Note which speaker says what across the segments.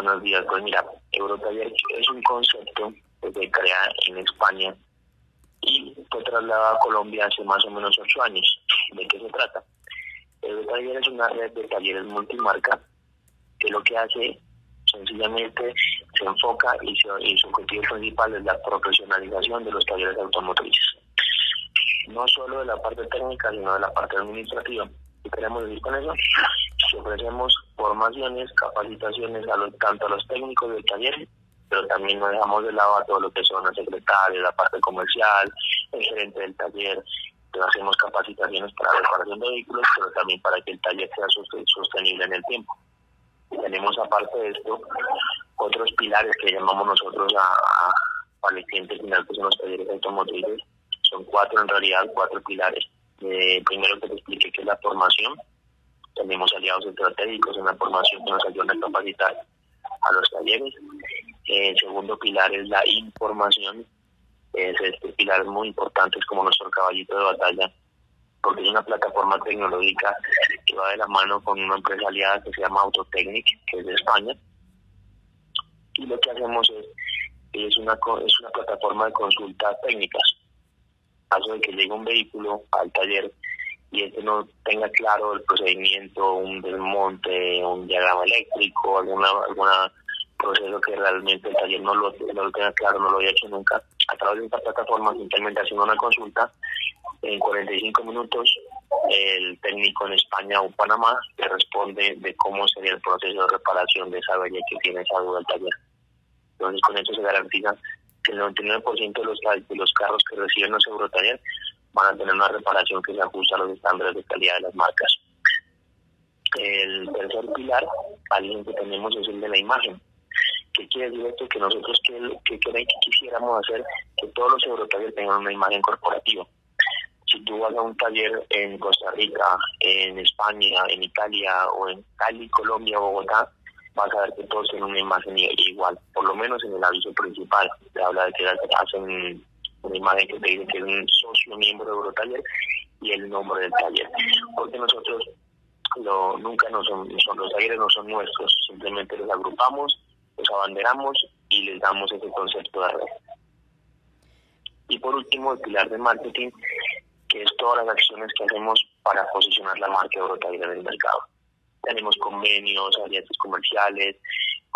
Speaker 1: Buenos días, pues mira, Eurotaller es un concepto que se crea en España y fue trasladado a Colombia hace más o menos ocho años. ¿De qué se trata? Eurotaller es una red de talleres multimarca que lo que hace sencillamente se enfoca y su, objetivo principal es la profesionalización de los talleres automotrices. No solo de la parte técnica, sino de la parte administrativa. ¿Qué queremos decir con eso? Que ofrecemos formaciones, capacitaciones a los, tanto a los técnicos del taller, pero también nos dejamos de lado a todo lo que son los secretarios, la parte comercial, el gerente del taller, hacemos capacitaciones para reparación de vehículos, pero también para que el taller sea sostenible en el tiempo. Tenemos aparte de esto otros pilares que llamamos nosotros a, a, para el cliente final, que son los talleres automotrices. Son cuatro en realidad, cuatro pilares. Eh, primero que te explique qué es la formación. Tenemos aliados estratégicos en la formación que nos ayudan a capacitar a los talleres. El segundo pilar es la información. Es este pilar muy importante, es como nuestro caballito de batalla porque es una plataforma tecnológica que va de la mano con una empresa aliada que se llama Autotechnic, que es de España. Y lo que hacemos es, es una, es una plataforma de consultas técnicas. Caso de que llegue un vehículo al taller y este no tenga claro el procedimiento, un desmonte, un diagrama eléctrico, alguna alguna proceso que realmente el taller no lo, no lo tenga claro, no lo haya hecho nunca, a través de esta plataforma simplemente haciendo una consulta, en 45 minutos el técnico en España o Panamá le responde de cómo sería el proceso de reparación de esa avería que tiene esa duda del taller. Entonces con esto se garantiza que el 99% de los, de los carros que reciben los Eurotaller van a tener una reparación que se ajusta a los estándares de calidad de las marcas. El tercer pilar, alguien que tenemos, es el de la imagen. ¿Qué quiere decir esto? Que nosotros que, que, quisiéramos hacer que todos los Eurotaller tengan una imagen corporativa si tú vas a un taller en Costa Rica, en España, en Italia o en Cali, Colombia, Bogotá, vas a ver que todos tienen una imagen igual, por lo menos en el aviso principal. Te habla de que hacen una imagen que te dice que es un socio miembro de Eurotaller y el nombre del taller. Porque nosotros lo, nunca no son, los talleres no son nuestros, simplemente los agrupamos, los abanderamos y les damos ese concepto de red. Y por último, el pilar de marketing que es todas las acciones que hacemos para posicionar la marca Eurotaller en el mercado. Tenemos convenios, alianzas comerciales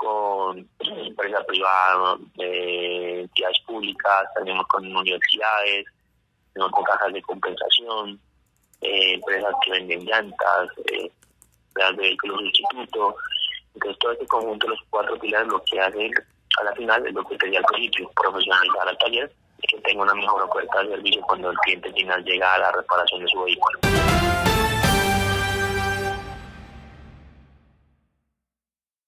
Speaker 1: con empresas privadas, eh, entidades públicas, tenemos con universidades, tenemos con cajas de compensación, eh, empresas que venden llantas, eh, de vehículos de instituto. Entonces todo este conjunto de los cuatro pilares lo que hace a la final es lo que sería el principio, profesionalizar al taller que tenga una mejor oferta de servicio cuando el cliente final llega a la reparación de su vehículo.